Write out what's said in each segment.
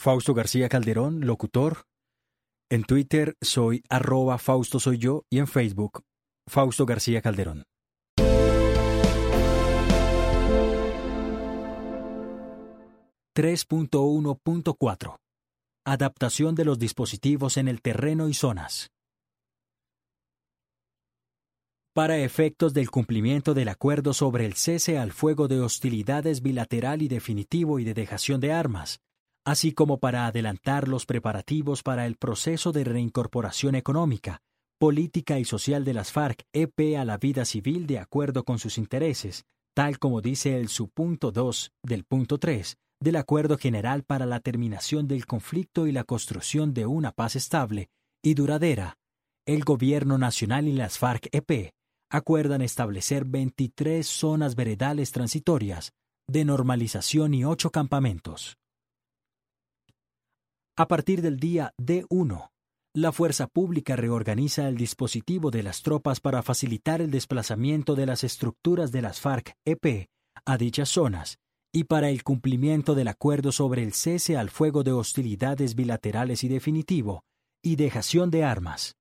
Fausto García Calderón, locutor. En Twitter soy arroba Fausto soy yo y en Facebook Fausto García Calderón. ...3.1.4... Adaptación de los dispositivos en el terreno y zonas. Para efectos del cumplimiento del acuerdo sobre el cese al fuego de hostilidades bilateral y definitivo y de dejación de armas, así como para adelantar los preparativos para el proceso de reincorporación económica, política y social de las FARC-EP a la vida civil de acuerdo con sus intereses, tal como dice el subpunto 2 del punto 3 del Acuerdo General para la Terminación del Conflicto y la Construcción de una Paz Estable y Duradera, el Gobierno Nacional y las FARC-EP acuerdan establecer 23 zonas veredales transitorias de normalización y ocho campamentos. A partir del día D1, la fuerza pública reorganiza el dispositivo de las tropas para facilitar el desplazamiento de las estructuras de las FARC-EP a dichas zonas y para el cumplimiento del acuerdo sobre el cese al fuego de hostilidades bilaterales y definitivo y dejación de armas.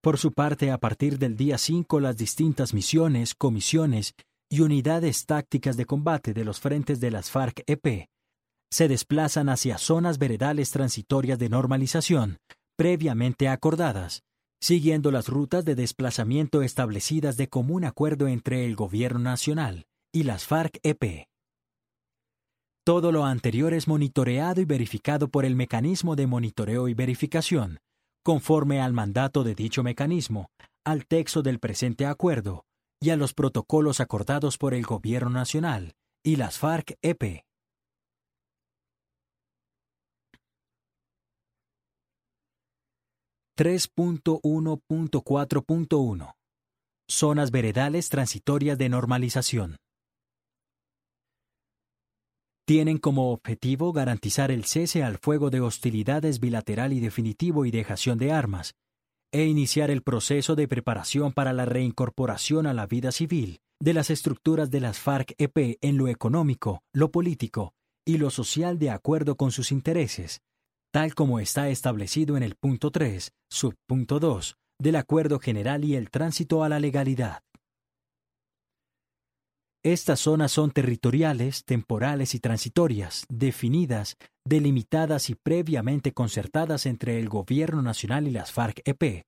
Por su parte, a partir del día 5, las distintas misiones, comisiones y unidades tácticas de combate de los frentes de las FARC-EP se desplazan hacia zonas veredales transitorias de normalización, previamente acordadas, siguiendo las rutas de desplazamiento establecidas de común acuerdo entre el Gobierno Nacional y las FARC-EP. Todo lo anterior es monitoreado y verificado por el mecanismo de monitoreo y verificación, conforme al mandato de dicho mecanismo, al texto del presente acuerdo y a los protocolos acordados por el Gobierno Nacional y las FARC-EP. 3.1.4.1 Zonas veredales transitorias de normalización. Tienen como objetivo garantizar el cese al fuego de hostilidades bilateral y definitivo y dejación de armas, e iniciar el proceso de preparación para la reincorporación a la vida civil de las estructuras de las FARC-EP en lo económico, lo político y lo social de acuerdo con sus intereses, tal como está establecido en el punto 3, subpunto 2, del Acuerdo General y el tránsito a la legalidad. Estas zonas son territoriales, temporales y transitorias, definidas, delimitadas y previamente concertadas entre el Gobierno Nacional y las FARC-EP,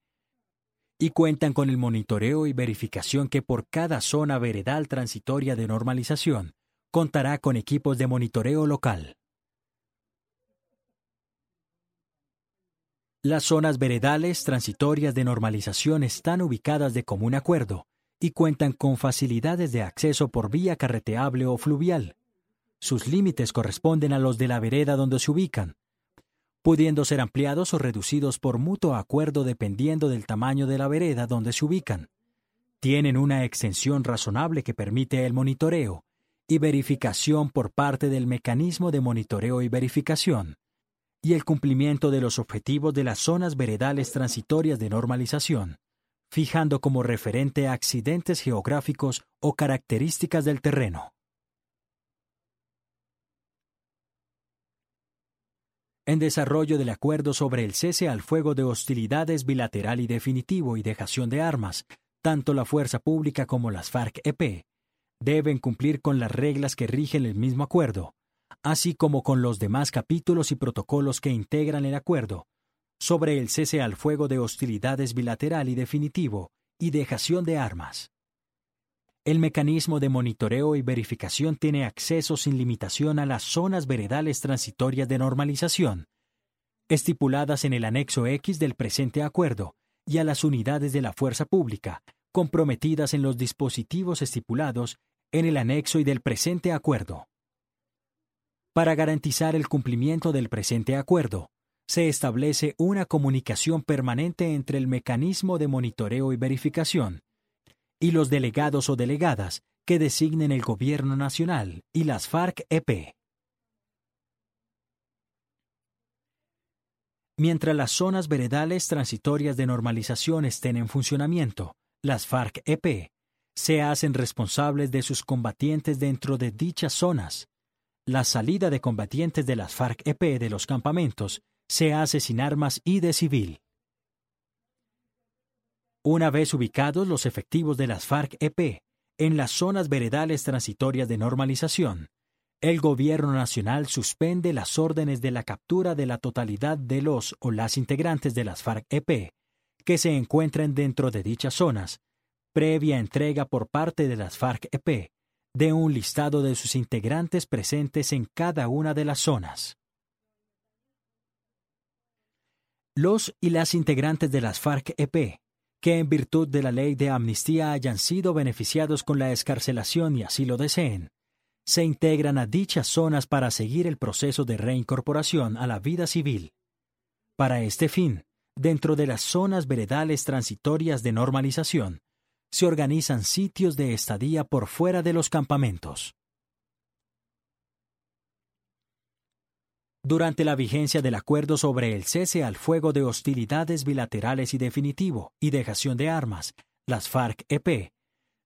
y cuentan con el monitoreo y verificación que por cada zona veredal transitoria de normalización contará con equipos de monitoreo local. Las zonas veredales transitorias de normalización están ubicadas de común acuerdo y cuentan con facilidades de acceso por vía carreteable o fluvial. Sus límites corresponden a los de la vereda donde se ubican, pudiendo ser ampliados o reducidos por mutuo acuerdo dependiendo del tamaño de la vereda donde se ubican. Tienen una extensión razonable que permite el monitoreo y verificación por parte del mecanismo de monitoreo y verificación y el cumplimiento de los objetivos de las zonas veredales transitorias de normalización, fijando como referente accidentes geográficos o características del terreno. En desarrollo del acuerdo sobre el cese al fuego de hostilidades bilateral y definitivo y dejación de armas, tanto la fuerza pública como las FARC-EP deben cumplir con las reglas que rigen el mismo acuerdo, así como con los demás capítulos y protocolos que integran el acuerdo, sobre el cese al fuego de hostilidades bilateral y definitivo y dejación de armas. El mecanismo de monitoreo y verificación tiene acceso sin limitación a las zonas veredales transitorias de normalización, estipuladas en el anexo X del presente acuerdo, y a las unidades de la fuerza pública, comprometidas en los dispositivos estipulados en el anexo y del presente acuerdo. Para garantizar el cumplimiento del presente acuerdo, se establece una comunicación permanente entre el mecanismo de monitoreo y verificación y los delegados o delegadas que designen el Gobierno Nacional y las FARC-EP. Mientras las zonas veredales transitorias de normalización estén en funcionamiento, las FARC-EP se hacen responsables de sus combatientes dentro de dichas zonas. La salida de combatientes de las FARC-EP de los campamentos se hace sin armas y de civil. Una vez ubicados los efectivos de las FARC-EP en las zonas veredales transitorias de normalización, el Gobierno Nacional suspende las órdenes de la captura de la totalidad de los o las integrantes de las FARC-EP que se encuentren dentro de dichas zonas, previa entrega por parte de las FARC-EP de un listado de sus integrantes presentes en cada una de las zonas. Los y las integrantes de las FARC-EP que en virtud de la ley de amnistía hayan sido beneficiados con la escarcelación y así lo deseen, se integran a dichas zonas para seguir el proceso de reincorporación a la vida civil. Para este fin, dentro de las zonas veredales transitorias de normalización, se organizan sitios de estadía por fuera de los campamentos. Durante la vigencia del acuerdo sobre el cese al fuego de hostilidades bilaterales y definitivo y dejación de armas, las FARC-EP,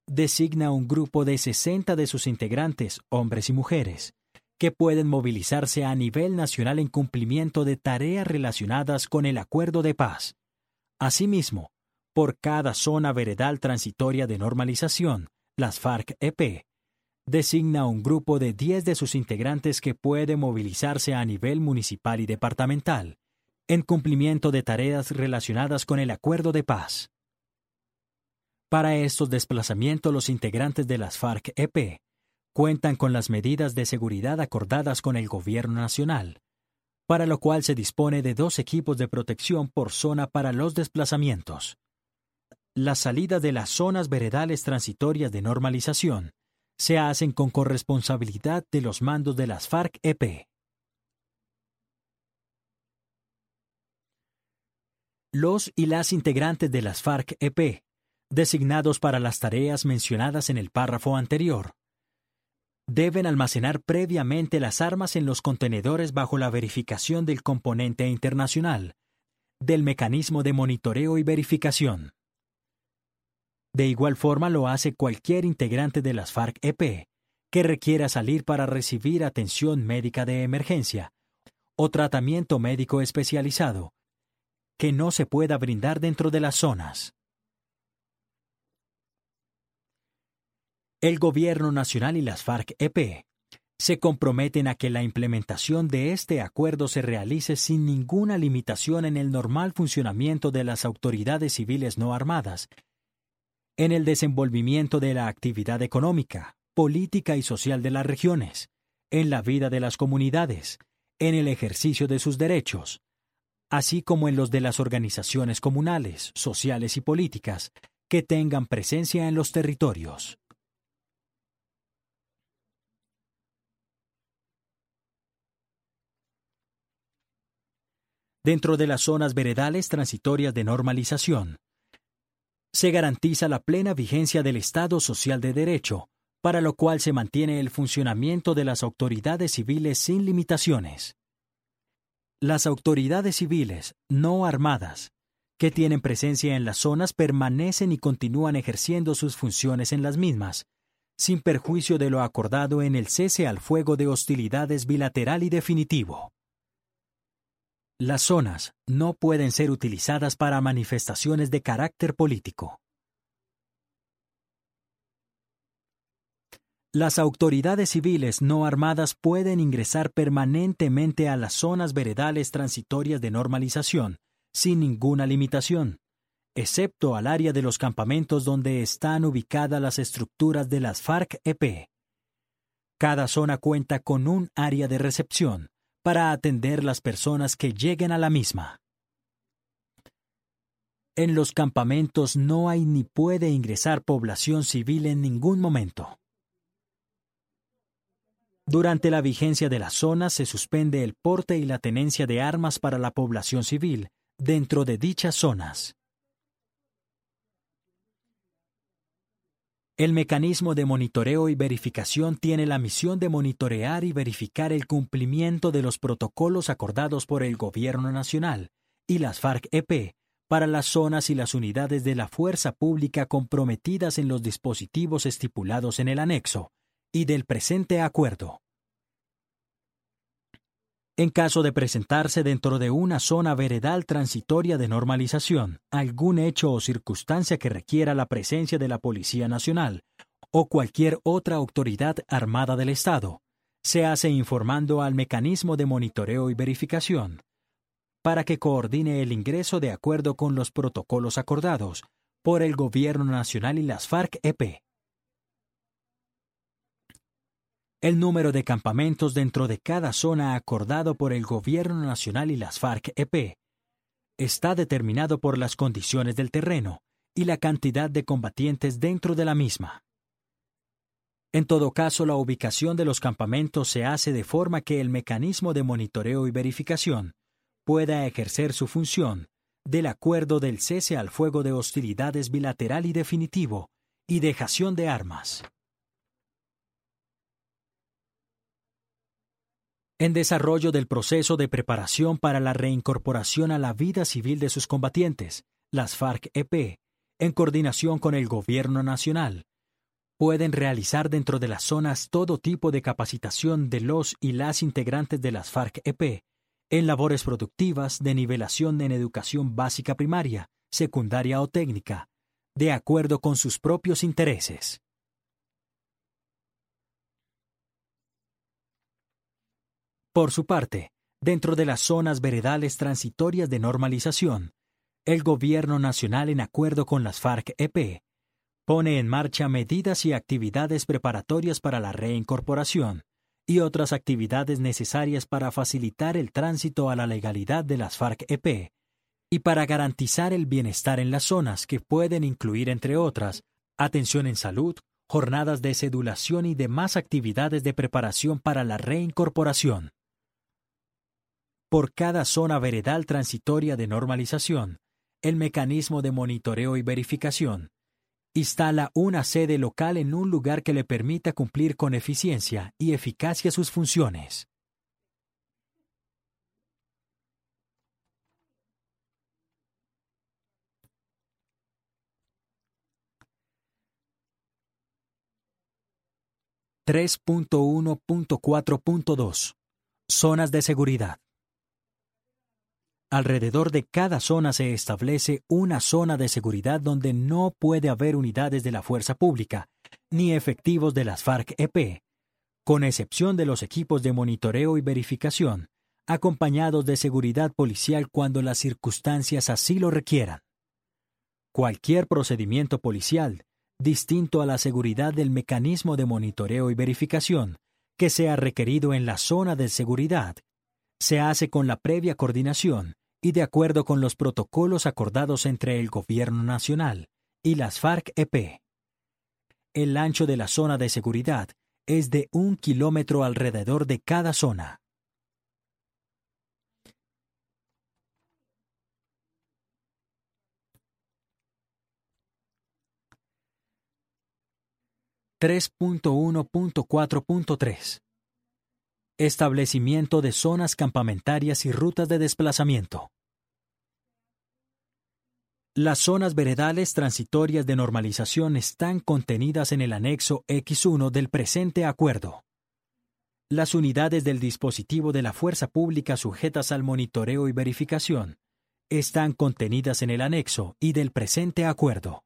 designa un grupo de 60 de sus integrantes, hombres y mujeres, que pueden movilizarse a nivel nacional en cumplimiento de tareas relacionadas con el acuerdo de paz. Asimismo, por cada zona veredal transitoria de normalización, las FARC-EP designa un grupo de 10 de sus integrantes que puede movilizarse a nivel municipal y departamental, en cumplimiento de tareas relacionadas con el acuerdo de paz. Para estos desplazamientos los integrantes de las FARC-EP cuentan con las medidas de seguridad acordadas con el Gobierno Nacional, para lo cual se dispone de dos equipos de protección por zona para los desplazamientos. La salida de las zonas veredales transitorias de normalización se hacen con corresponsabilidad de los mandos de las FARC-EP. Los y las integrantes de las FARC-EP, designados para las tareas mencionadas en el párrafo anterior, deben almacenar previamente las armas en los contenedores bajo la verificación del componente internacional, del mecanismo de monitoreo y verificación. De igual forma lo hace cualquier integrante de las FARC-EP que requiera salir para recibir atención médica de emergencia o tratamiento médico especializado que no se pueda brindar dentro de las zonas. El Gobierno Nacional y las FARC-EP se comprometen a que la implementación de este acuerdo se realice sin ninguna limitación en el normal funcionamiento de las autoridades civiles no armadas en el desenvolvimiento de la actividad económica, política y social de las regiones, en la vida de las comunidades, en el ejercicio de sus derechos, así como en los de las organizaciones comunales, sociales y políticas que tengan presencia en los territorios. Dentro de las zonas veredales transitorias de normalización, se garantiza la plena vigencia del Estado Social de Derecho, para lo cual se mantiene el funcionamiento de las autoridades civiles sin limitaciones. Las autoridades civiles no armadas que tienen presencia en las zonas permanecen y continúan ejerciendo sus funciones en las mismas, sin perjuicio de lo acordado en el cese al fuego de hostilidades bilateral y definitivo. Las zonas no pueden ser utilizadas para manifestaciones de carácter político. Las autoridades civiles no armadas pueden ingresar permanentemente a las zonas veredales transitorias de normalización, sin ninguna limitación, excepto al área de los campamentos donde están ubicadas las estructuras de las FARC-EP. Cada zona cuenta con un área de recepción para atender las personas que lleguen a la misma. En los campamentos no hay ni puede ingresar población civil en ningún momento. Durante la vigencia de las zonas se suspende el porte y la tenencia de armas para la población civil dentro de dichas zonas. El mecanismo de monitoreo y verificación tiene la misión de monitorear y verificar el cumplimiento de los protocolos acordados por el Gobierno Nacional y las FARC-EP para las zonas y las unidades de la fuerza pública comprometidas en los dispositivos estipulados en el anexo y del presente acuerdo. En caso de presentarse dentro de una zona veredal transitoria de normalización algún hecho o circunstancia que requiera la presencia de la Policía Nacional o cualquier otra autoridad armada del Estado, se hace informando al mecanismo de monitoreo y verificación para que coordine el ingreso de acuerdo con los protocolos acordados por el Gobierno Nacional y las FARC-EP. El número de campamentos dentro de cada zona acordado por el Gobierno Nacional y las FARC-EP está determinado por las condiciones del terreno y la cantidad de combatientes dentro de la misma. En todo caso, la ubicación de los campamentos se hace de forma que el mecanismo de monitoreo y verificación pueda ejercer su función del acuerdo del cese al fuego de hostilidades bilateral y definitivo y dejación de armas. En desarrollo del proceso de preparación para la reincorporación a la vida civil de sus combatientes, las FARC-EP, en coordinación con el Gobierno Nacional, pueden realizar dentro de las zonas todo tipo de capacitación de los y las integrantes de las FARC-EP en labores productivas de nivelación en educación básica primaria, secundaria o técnica, de acuerdo con sus propios intereses. Por su parte, dentro de las zonas veredales transitorias de normalización, el Gobierno Nacional, en acuerdo con las FARC-EP, pone en marcha medidas y actividades preparatorias para la reincorporación y otras actividades necesarias para facilitar el tránsito a la legalidad de las FARC-EP y para garantizar el bienestar en las zonas que pueden incluir, entre otras, atención en salud, jornadas de sedulación y demás actividades de preparación para la reincorporación por cada zona veredal transitoria de normalización, el mecanismo de monitoreo y verificación instala una sede local en un lugar que le permita cumplir con eficiencia y eficacia sus funciones. (3.1.4.2) Zonas de seguridad. Alrededor de cada zona se establece una zona de seguridad donde no puede haber unidades de la fuerza pública, ni efectivos de las FARC-EP, con excepción de los equipos de monitoreo y verificación, acompañados de seguridad policial cuando las circunstancias así lo requieran. Cualquier procedimiento policial, distinto a la seguridad del mecanismo de monitoreo y verificación, que sea requerido en la zona de seguridad, se hace con la previa coordinación y de acuerdo con los protocolos acordados entre el Gobierno Nacional y las FARC-EP. El ancho de la zona de seguridad es de un kilómetro alrededor de cada zona. (3.1.4.3) Establecimiento de zonas campamentarias y rutas de desplazamiento. Las zonas veredales transitorias de normalización están contenidas en el anexo X1 del presente acuerdo. Las unidades del dispositivo de la fuerza pública sujetas al monitoreo y verificación están contenidas en el anexo y del presente acuerdo.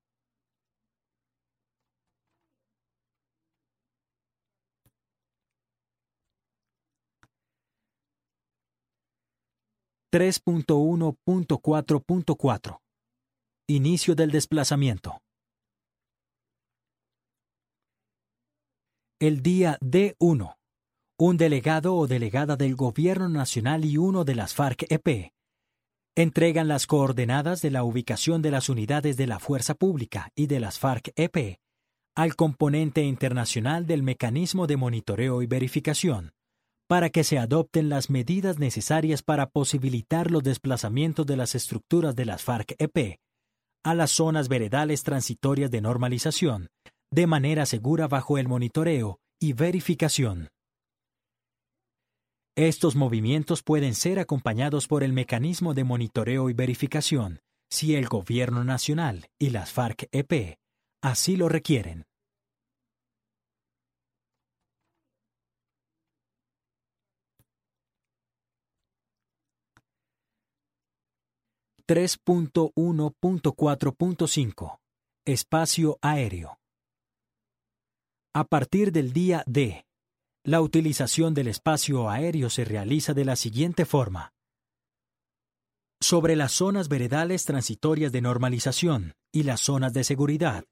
...3.1.4.4 Inicio del desplazamiento. El día D1. Un delegado o delegada del Gobierno Nacional y uno de las FARC-EP entregan las coordenadas de la ubicación de las unidades de la Fuerza Pública y de las FARC-EP al componente internacional del mecanismo de monitoreo y verificación para que se adopten las medidas necesarias para posibilitar los desplazamientos de las estructuras de las FARC-EP a las zonas veredales transitorias de normalización, de manera segura bajo el monitoreo y verificación. Estos movimientos pueden ser acompañados por el mecanismo de monitoreo y verificación si el Gobierno Nacional y las FARC-EP así lo requieren. 3.1.4.5 Espacio aéreo. A partir del día D, la utilización del espacio aéreo se realiza de la siguiente forma. Sobre las zonas veredales transitorias de normalización y las zonas de seguridad,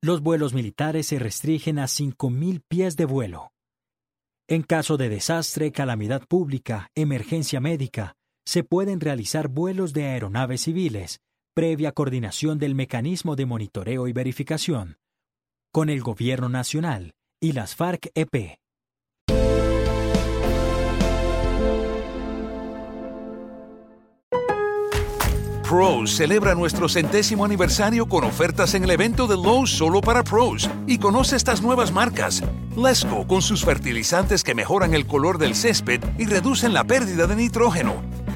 los vuelos militares se restringen a 5.000 pies de vuelo. En caso de desastre, calamidad pública, emergencia médica, se pueden realizar vuelos de aeronaves civiles, previa coordinación del mecanismo de monitoreo y verificación, con el Gobierno Nacional y las FARC-EP. Pros celebra nuestro centésimo aniversario con ofertas en el evento de Lowe's solo para pros y conoce estas nuevas marcas. Lesco con sus fertilizantes que mejoran el color del césped y reducen la pérdida de nitrógeno.